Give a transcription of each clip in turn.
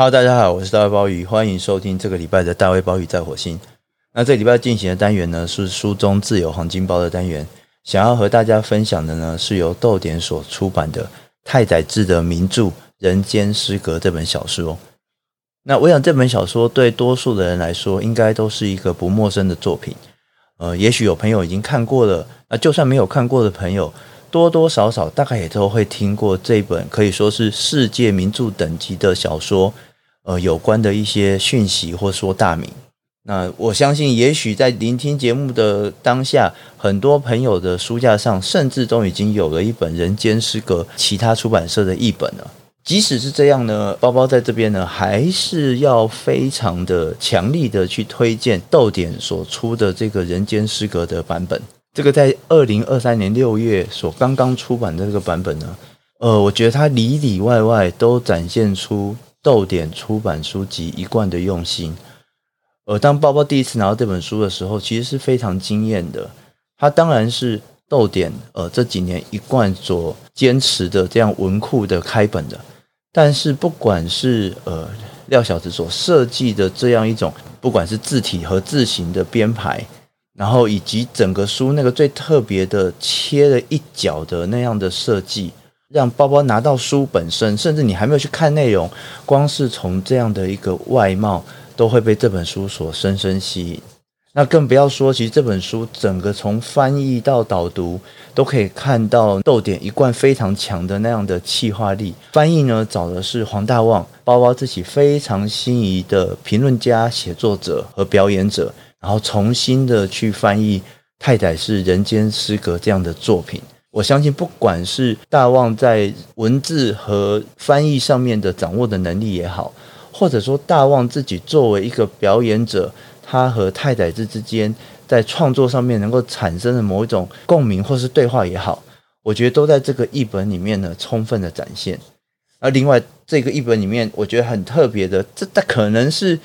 Hello，大家好，我是大卫鲍鱼，欢迎收听这个礼拜的大卫鲍鱼在火星。那这礼拜进行的单元呢，是书中自有黄金包的单元。想要和大家分享的呢，是由逗点所出版的太宰治的名著《人间失格》这本小说。那我想这本小说对多数的人来说，应该都是一个不陌生的作品。呃，也许有朋友已经看过了，那就算没有看过的朋友，多多少少大概也都会听过这本可以说是世界名著等级的小说。呃，有关的一些讯息，或说大名。那我相信，也许在聆听节目的当下，很多朋友的书架上，甚至都已经有了一本《人间失格》其他出版社的译本了。即使是这样呢，包包在这边呢，还是要非常的强力的去推荐逗点所出的这个《人间失格》的版本。这个在二零二三年六月所刚刚出版的这个版本呢，呃，我觉得它里里外外都展现出。逗点出版书籍一贯的用心，而当包包第一次拿到这本书的时候，其实是非常惊艳的。它当然是逗点呃这几年一贯所坚持的这样文库的开本的，但是不管是呃廖小子所设计的这样一种，不管是字体和字形的编排，然后以及整个书那个最特别的切了一角的那样的设计。让包包拿到书本身，甚至你还没有去看内容，光是从这样的一个外貌，都会被这本书所深深吸引。那更不要说，其实这本书整个从翻译到导读，都可以看到逗点一贯非常强的那样的气化力。翻译呢，找的是黄大旺，包包自己非常心仪的评论家、写作者和表演者，然后重新的去翻译太宰是《人间失格》这样的作品。我相信，不管是大旺在文字和翻译上面的掌握的能力也好，或者说大旺自己作为一个表演者，他和太宰治之间在创作上面能够产生的某一种共鸣或是对话也好，我觉得都在这个译本里面呢充分的展现。而另外，这个译本里面我觉得很特别的，这它可能是。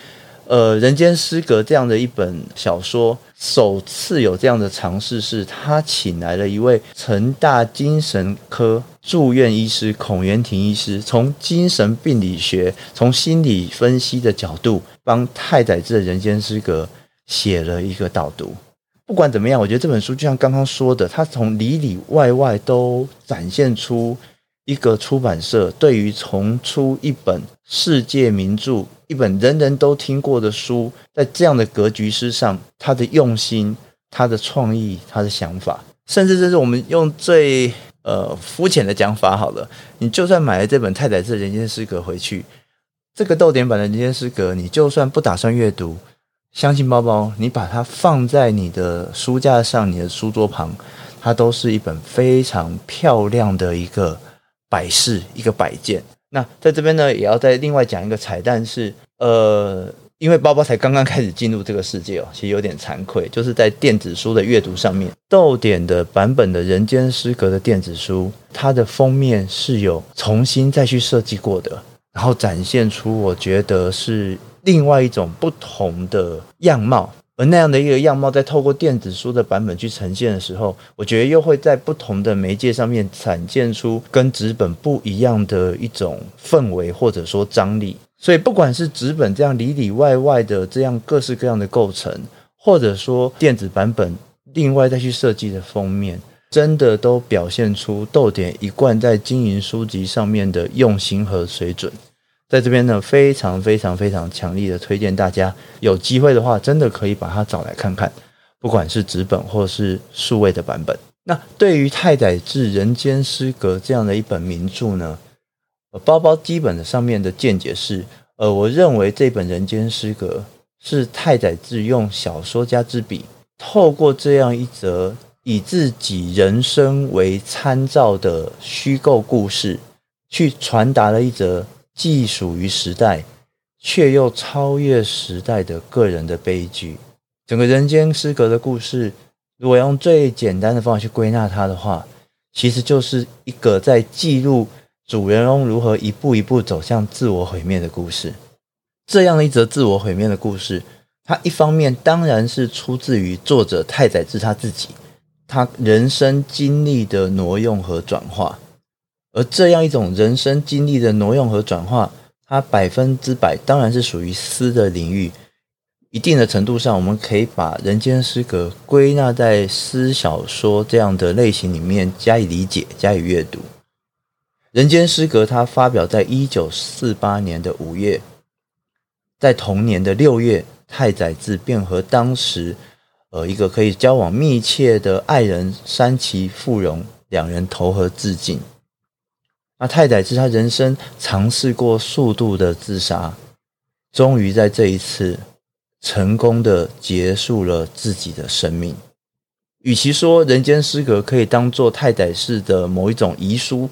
呃，人间失格这样的一本小说，首次有这样的尝试，是他请来了一位成大精神科住院医师孔元廷医师，从精神病理学、从心理分析的角度，帮太宰治的人间失格写了一个导读。不管怎么样，我觉得这本书就像刚刚说的，它从里里外外都展现出一个出版社对于重出一本世界名著。一本人人都听过的书，在这样的格局之上，他的用心、他的创意、他的想法，甚至这是我们用最呃肤浅的讲法好了。你就算买了这本太宰治《人间失格》回去，这个逗点版的《人间失格》，你就算不打算阅读，相信包包，你把它放在你的书架上、你的书桌旁，它都是一本非常漂亮的一个摆饰、一个摆件。那在这边呢，也要再另外讲一个彩蛋是，呃，因为包包才刚刚开始进入这个世界哦，其实有点惭愧，就是在电子书的阅读上面，逗点的版本的《人间失格》的电子书，它的封面是有重新再去设计过的，然后展现出我觉得是另外一种不同的样貌。而那样的一个样貌，在透过电子书的版本去呈现的时候，我觉得又会在不同的媒介上面展现出跟纸本不一样的一种氛围，或者说张力。所以，不管是纸本这样里里外外的这样各式各样的构成，或者说电子版本另外再去设计的封面，真的都表现出逗点一贯在经营书籍上面的用心和水准。在这边呢，非常非常非常强力的推荐大家，有机会的话，真的可以把它找来看看，不管是纸本或是数位的版本。那对于太宰治《人间失格》这样的一本名著呢，包包基本的上面的见解是，呃，我认为这本《人间失格》是太宰治用小说家之笔，透过这样一则以自己人生为参照的虚构故事，去传达了一则。既属于时代，却又超越时代的个人的悲剧。整个人间失格的故事，如果用最简单的方法去归纳它的话，其实就是一个在记录主人翁如何一步一步走向自我毁灭的故事。这样一则自我毁灭的故事，它一方面当然是出自于作者太宰治他自己，他人生经历的挪用和转化。而这样一种人生经历的挪用和转化，它百分之百当然是属于诗的领域。一定的程度上，我们可以把《人间失格》归纳在诗小说这样的类型里面加以理解、加以阅读。《人间失格》它发表在一九四八年的五月，在同年的六月，太宰治便和当时呃一个可以交往密切的爱人山崎富荣两人投河自尽。那太宰治他人生尝试过数度的自杀，终于在这一次。成功的结束了自己的生命。与其说《人间失格》可以当做太宰治的某一种遗书，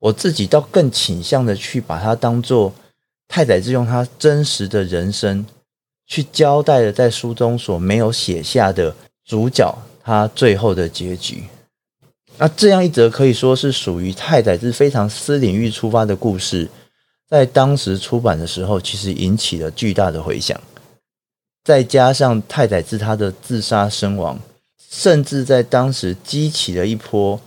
我自己倒更倾向的去把它当做太宰治用他真实的人生去交代了在书中所没有写下的主角他最后的结局。那这样一则可以说是属于太宰治非常私领域出发的故事，在当时出版的时候，其实引起了巨大的回响。再加上太宰治他的自杀身亡，甚至在当时激起了一波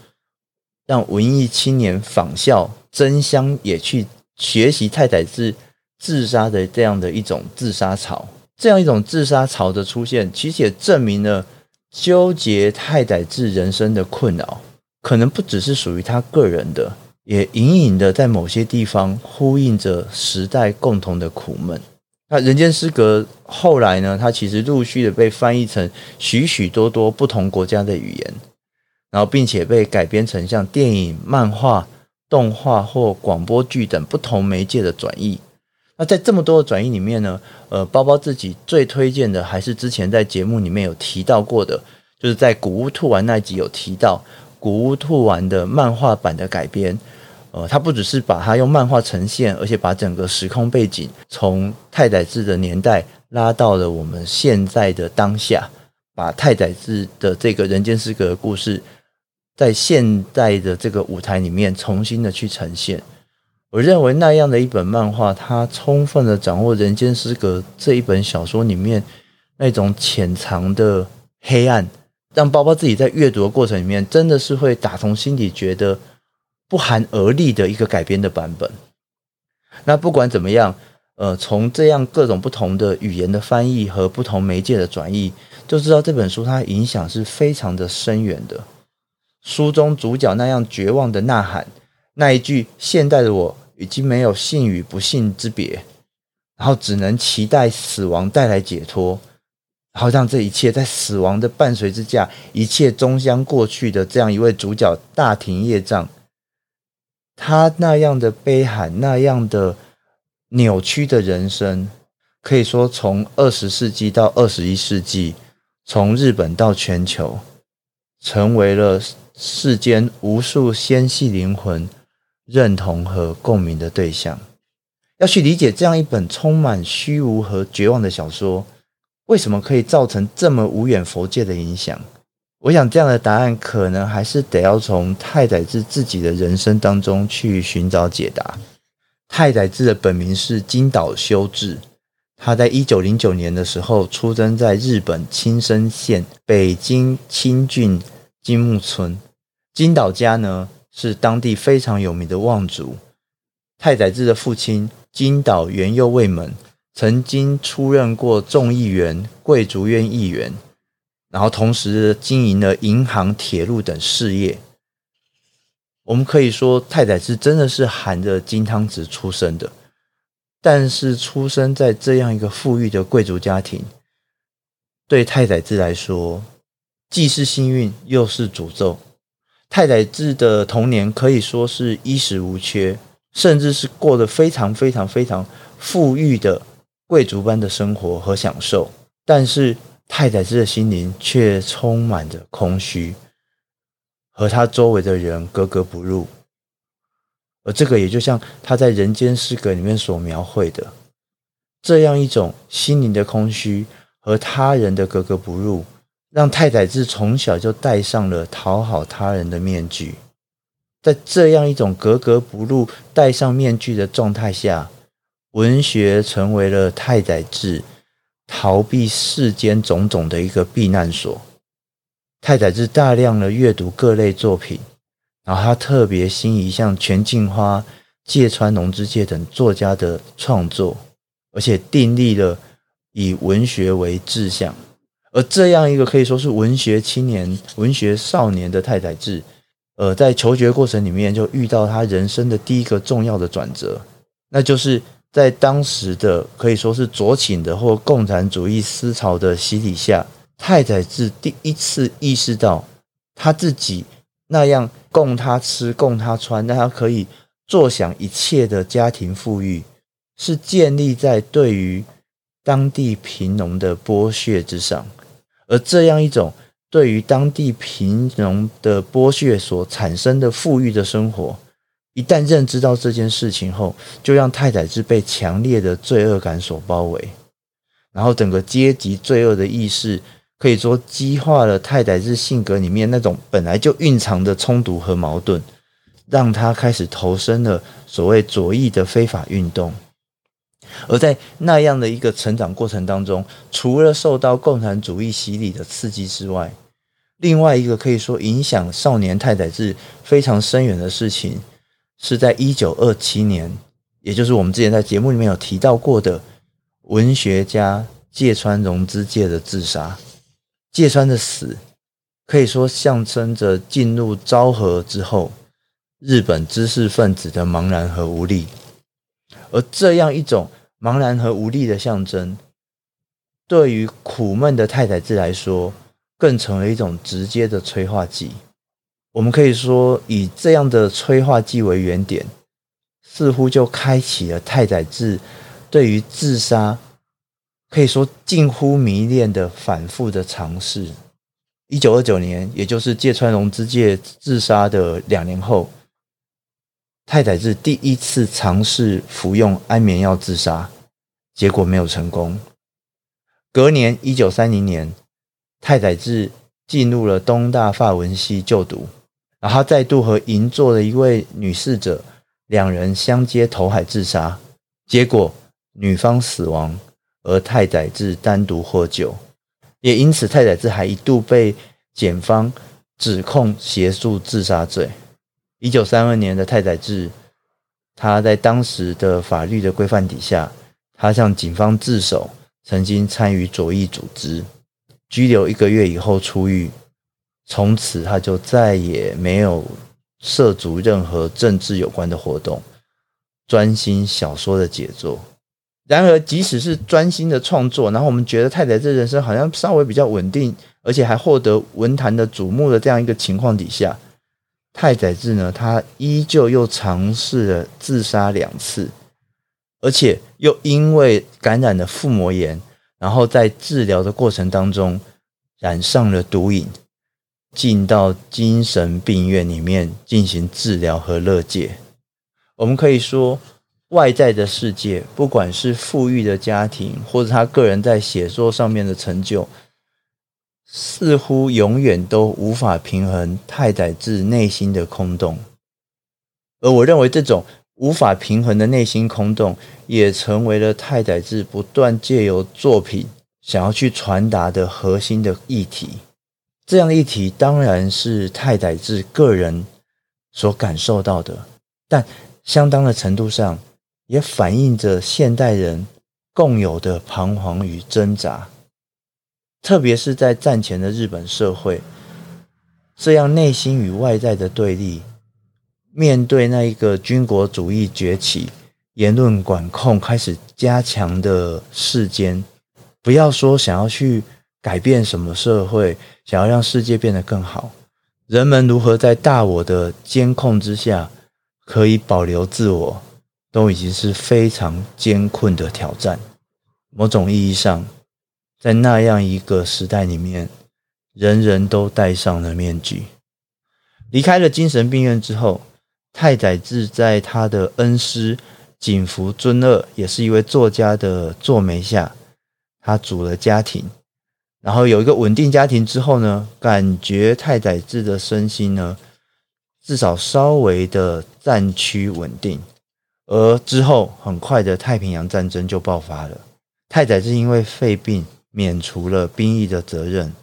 让文艺青年仿效、争相也去学习太宰治自杀的这样的一种自杀潮。这样一种自杀潮的出现，其实也证明了纠结太宰治人生的困扰，可能不只是属于他个人的，也隐隐的在某些地方呼应着时代共同的苦闷。那《人间失格》后来呢？它其实陆续的被翻译成许许多多不同国家的语言，然后并且被改编成像电影、漫画、动画或广播剧等不同媒介的转译。那在这么多的转译里面呢，呃，包包自己最推荐的还是之前在节目里面有提到过的，就是在《古屋兔丸》那集有提到《古屋兔丸》的漫画版的改编。呃，他不只是把它用漫画呈现，而且把整个时空背景从太宰治的年代拉到了我们现在的当下，把太宰治的这个人间失格的故事，在现代的这个舞台里面重新的去呈现。我认为那样的一本漫画，它充分的掌握人间失格这一本小说里面那种潜藏的黑暗，让包包自己在阅读的过程里面，真的是会打从心底觉得。不寒而栗的一个改编的版本。那不管怎么样，呃，从这样各种不同的语言的翻译和不同媒介的转译，就知道这本书它影响是非常的深远的。书中主角那样绝望的呐喊，那一句“现代的我已经没有幸与不幸之别”，然后只能期待死亡带来解脱，好像这一切在死亡的伴随之下，一切终将过去的这样一位主角大庭叶藏。他那样的悲惨，那样的扭曲的人生，可以说从二十世纪到二十一世纪，从日本到全球，成为了世间无数纤细灵魂认同和共鸣的对象。要去理解这样一本充满虚无和绝望的小说，为什么可以造成这么无远佛界的影响？我想，这样的答案可能还是得要从太宰治自己的人生当中去寻找解答。太宰治的本名是金岛修治，他在一九零九年的时候出生在日本青森县北京青郡金木村。金岛家呢是当地非常有名的望族。太宰治的父亲金岛元右卫门曾经出任过众议员、贵族院议员。然后同时经营了银行、铁路等事业。我们可以说，太宰治真的是含着金汤匙出生的。但是，出生在这样一个富裕的贵族家庭，对太宰治来说，既是幸运，又是诅咒。太宰治的童年可以说是衣食无缺，甚至是过得非常、非常、非常富裕的贵族般的生活和享受。但是，太宰治的心灵却充满着空虚，和他周围的人格格不入。而这个也就像他在《人间失格》里面所描绘的，这样一种心灵的空虚和他人的格格不入，让太宰治从小就戴上了讨好他人的面具。在这样一种格格不入、戴上面具的状态下，文学成为了太宰治。逃避世间种种的一个避难所。太宰治大量的阅读各类作品，然后他特别心仪像泉镜花芥川龙之介等作家的创作，而且订立了以文学为志向。而这样一个可以说是文学青年、文学少年的太宰治，呃，在求学过程里面就遇到他人生的第一个重要的转折，那就是在当时的可以说是左倾的或共产主义思潮的洗礼下，太宰治第一次意识到他自己那样供他吃、供他穿，让他可以坐享一切的家庭富裕，是建立在对于当地贫农的剥削之上，而这样一种。对于当地贫农的剥削所产生的富裕的生活，一旦认知到这件事情后，就让太宰治被强烈的罪恶感所包围，然后整个阶级罪恶的意识，可以说激化了太宰治性格里面那种本来就蕴藏的冲突和矛盾，让他开始投身了所谓左翼的非法运动。而在那样的一个成长过程当中，除了受到共产主义洗礼的刺激之外，另外一个可以说影响少年太宰治非常深远的事情，是在一九二七年，也就是我们之前在节目里面有提到过的文学家芥川龙之介的自杀。芥川的死可以说象征着进入昭和之后日本知识分子的茫然和无力，而这样一种。茫然和无力的象征，对于苦闷的太宰治来说，更成为一种直接的催化剂。我们可以说，以这样的催化剂为原点，似乎就开启了太宰治对于自杀可以说近乎迷恋的反复的尝试。一九二九年，也就是芥川龙之介自杀的两年后。太宰治第一次尝试服用安眠药自杀，结果没有成功。隔年，一九三零年，太宰治进入了东大法文系就读，然后再度和银座的一位女侍者两人相接投海自杀，结果女方死亡，而太宰治单独获救。也因此，太宰治还一度被检方指控协助自杀罪。一九三二年的太宰治，他在当时的法律的规范底下，他向警方自首，曾经参与左翼组织，拘留一个月以后出狱，从此他就再也没有涉足任何政治有关的活动，专心小说的写作。然而，即使是专心的创作，然后我们觉得太宰治人生好像稍微比较稳定，而且还获得文坛的瞩目的这样一个情况底下。太宰治呢，他依旧又尝试了自杀两次，而且又因为感染了腹膜炎，然后在治疗的过程当中染上了毒瘾，进到精神病院里面进行治疗和勒戒。我们可以说，外在的世界，不管是富裕的家庭，或者他个人在写作上面的成就。似乎永远都无法平衡太宰治内心的空洞，而我认为这种无法平衡的内心空洞，也成为了太宰治不断借由作品想要去传达的核心的议题。这样一提当然是太宰治个人所感受到的，但相当的程度上也反映着现代人共有的彷徨与挣扎。特别是在战前的日本社会，这样内心与外在的对立，面对那一个军国主义崛起、言论管控开始加强的世间，不要说想要去改变什么社会，想要让世界变得更好，人们如何在大我的监控之下可以保留自我，都已经是非常艰困的挑战。某种意义上。在那样一个时代里面，人人都戴上了面具。离开了精神病院之后，太宰治在他的恩师井伏尊二，也是一位作家的作媒下，他组了家庭，然后有一个稳定家庭之后呢，感觉太宰治的身心呢，至少稍微的暂趋稳定。而之后，很快的太平洋战争就爆发了，太宰治因为肺病。免除了兵役的责任，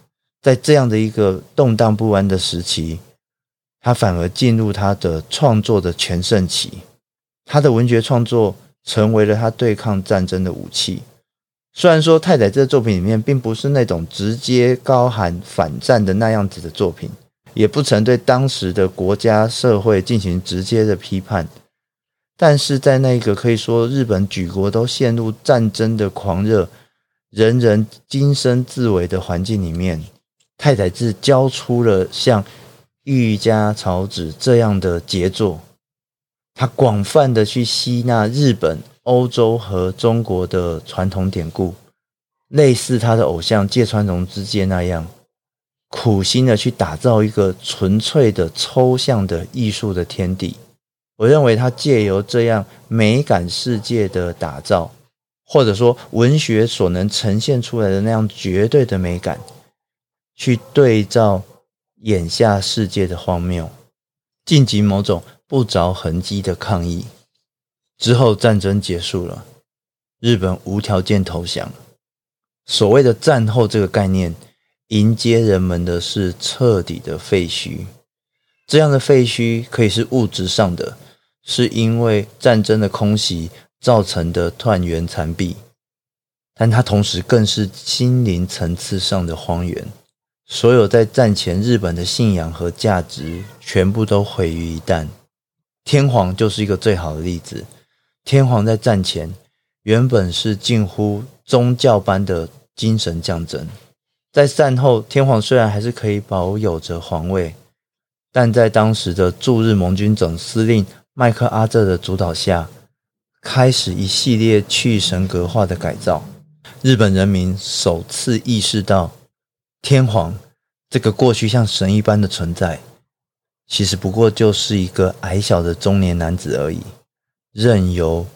在这样的一个动荡不安的时期，他反而进入他的创作的全盛期。他的文学创作成为了他对抗战争的武器。虽然说太宰治的作品里面并不是那种直接高喊反战的那样子的作品，也不曾对当时的国家社会进行直接的批判，但是在那个可以说日本举国都陷入战争的狂热，人人今生自危的环境里面，太宰治交出了像《御家草子》这样的杰作。他广泛的去吸纳日本、欧洲和中国的传统典故，类似他的偶像芥川龙之介那样，苦心的去打造一个纯粹的抽象的艺术的天地。我认为他借由这样美感世界的打造，或者说文学所能呈现出来的那样绝对的美感，去对照眼下世界的荒谬，晋级某种。不着痕迹的抗议之后，战争结束了，日本无条件投降。所谓的战后这个概念，迎接人们的是彻底的废墟。这样的废墟可以是物质上的，是因为战争的空袭造成的断垣残壁，但它同时更是心灵层次上的荒原。所有在战前日本的信仰和价值，全部都毁于一旦。天皇就是一个最好的例子。天皇在战前原本是近乎宗教般的精神象征，在战后，天皇虽然还是可以保有着皇位，但在当时的驻日盟军总司令麦克阿瑟的主导下，开始一系列去神格化的改造。日本人民首次意识到，天皇这个过去像神一般的存在。其实不过就是一个矮小的中年男子而已，任由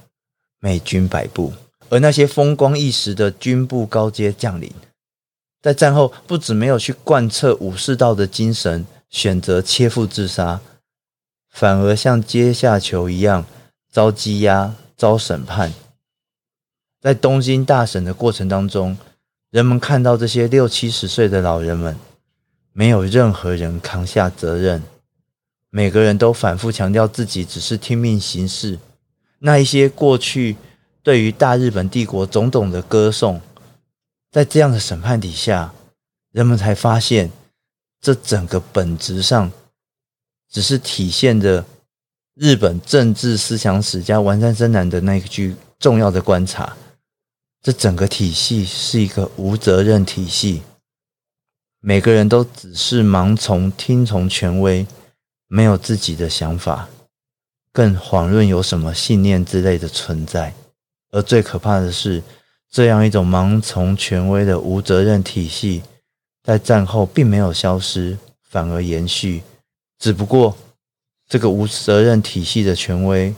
美军摆布。而那些风光一时的军部高阶将领，在战后不止没有去贯彻武士道的精神，选择切腹自杀，反而像阶下囚一样遭羁押、遭审判。在东京大审的过程当中，人们看到这些六七十岁的老人们，没有任何人扛下责任。每个人都反复强调自己只是听命行事，那一些过去对于大日本帝国种种的歌颂，在这样的审判底下，人们才发现，这整个本质上只是体现着日本政治思想史家丸山贞男的那一句重要的观察：这整个体系是一个无责任体系，每个人都只是盲从、听从权威。没有自己的想法，更遑论有什么信念之类的存在。而最可怕的是，这样一种盲从权威的无责任体系，在战后并没有消失，反而延续。只不过，这个无责任体系的权威，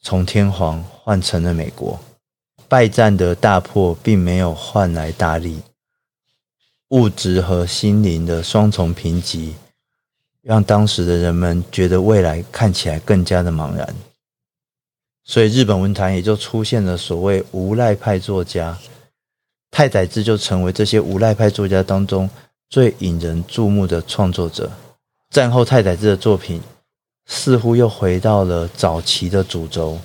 从天皇换成了美国。败战的大破，并没有换来大利，物质和心灵的双重贫瘠。让当时的人们觉得未来看起来更加的茫然，所以日本文坛也就出现了所谓无赖派作家，太宰治就成为这些无赖派作家当中最引人注目的创作者。战后太宰治的作品似乎又回到了早期的主轴，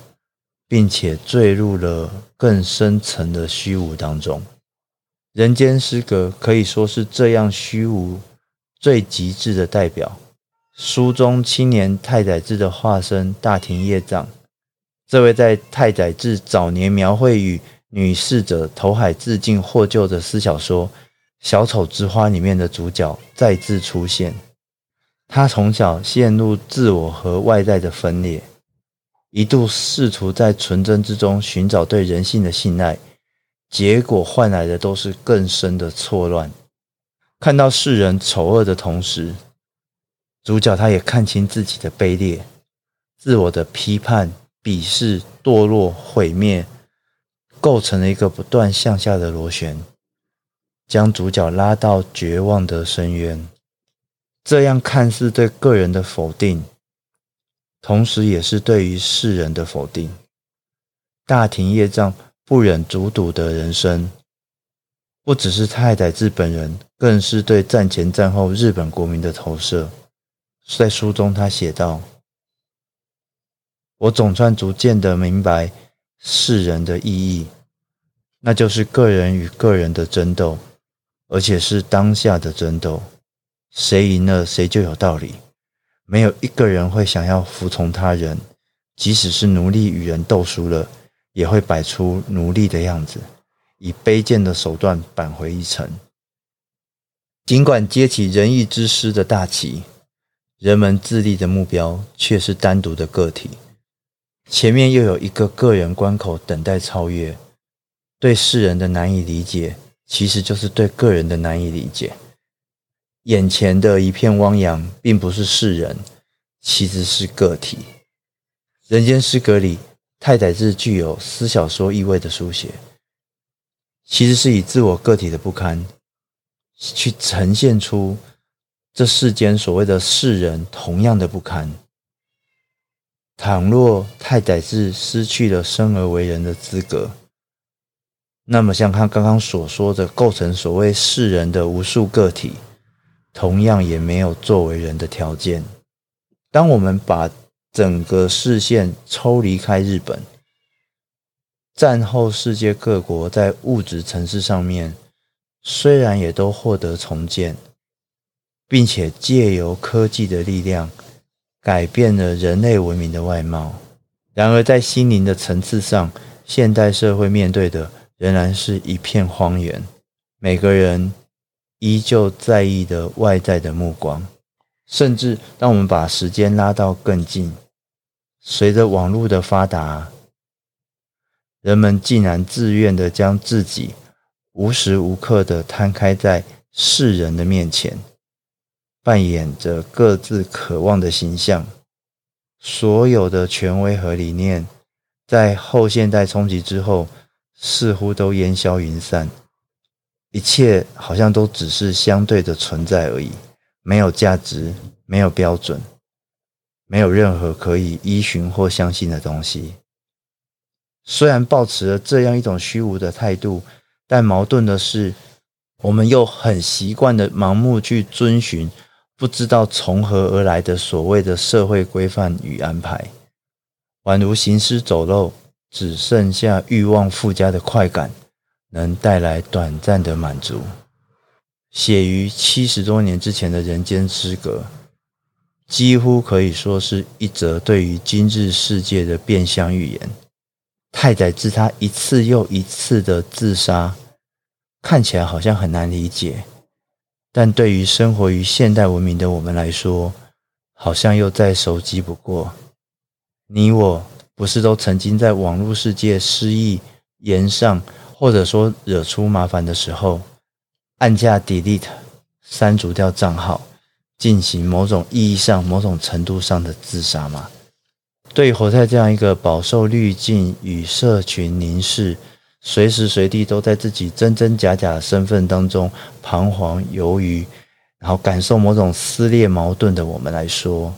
并且坠入了更深层的虚无当中。人间失格可以说是这样虚无最极致的代表。书中青年太宰治的化身大庭叶藏，这位在太宰治早年描绘与女侍者投海自尽获救的私小说《小丑之花》里面的主角再次出现。他从小陷入自我和外在的分裂，一度试图在纯真之中寻找对人性的信赖，结果换来的都是更深的错乱。看到世人丑恶的同时，主角他也看清自己的卑劣，自我的批判、鄙视、堕落、毁灭，构成了一个不断向下的螺旋，将主角拉到绝望的深渊。这样看似对个人的否定，同时也是对于世人的否定。大庭叶藏不忍卒睹的人生，不只是太宰治本人，更是对战前战后日本国民的投射。在书中，他写道：“我总算逐渐的明白世人的意义，那就是个人与个人的争斗，而且是当下的争斗，谁赢了谁就有道理，没有一个人会想要服从他人，即使是奴隶与人斗输了，也会摆出奴隶的样子，以卑贱的手段扳回一城。尽管接起仁义之师的大旗，人们自立的目标却是单独的个体，前面又有一个个人关口等待超越。对世人的难以理解，其实就是对个人的难以理解。眼前的一片汪洋，并不是世人，其实是个体。人间失格里，太宰治具有私小说意味的书写，其实是以自我个体的不堪，去呈现出这世间所谓的世人同样的不堪。倘若太宰治失去了生而为人的资格，那么像他刚刚所说的，构成所谓世人的无数个体，同样也没有作为人的条件。当我们把整个视线抽离开日本，战后世界各国在物质层次上面，虽然也都获得重建，并且借由科技的力量改变了人类文明的外貌，然而在心灵的层次上，现代社会面对的仍然是一片荒原。每个人依旧在意的外在的目光。甚至当我们把时间拉到更近，随着网络的发达，人们竟然自愿的将自己无时无刻的摊开在世人的面前，扮演着各自渴望的形象。所有的权威和理念，在后现代冲击之后，似乎都烟消云散，一切好像都只是相对的存在而已。没有价值，没有标准，没有任何可以依循或相信的东西。虽然抱持了这样一种虚无的态度，但矛盾的是，我们又很习惯的盲目去遵循不知道从何而来的所谓的社会规范与安排，宛如行尸走肉，只剩下欲望附加的快感，能带来短暂的满足。写于七十多年之前的人间失格，几乎可以说是一则对于今日世界的变相预言。太宰治他一次又一次的自杀，看起来好像很难理解，但对于生活于现代文明的我们来说，好像又再熟悉不过。你我不是都曾经在网络世界失意、言上，或者说惹出麻烦的时候，按下 delete，删除掉账号，进行某种意义上、某种程度上的自杀吗？对于活在这样一个饱受滤镜与社群凝视，随时随地都在自己真真假假的身份当中彷徨犹豫，然后感受某种撕裂矛盾的我们来说，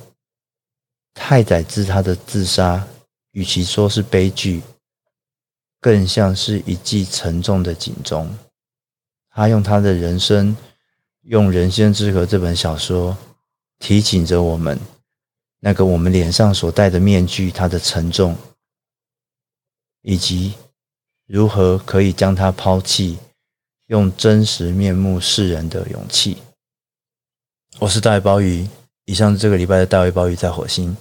太宰治他的自杀，与其说是悲剧，更像是一记沉重的警钟。他用他的人生，用《人间之河》这本小说，提醒着我们，那个我们脸上所戴的面具，它的沉重，以及如何可以将它抛弃，用真实面目示人的勇气。我是大卫鲍鱼，以上这个礼拜的大卫鲍鱼在火星，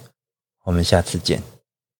我们下次见。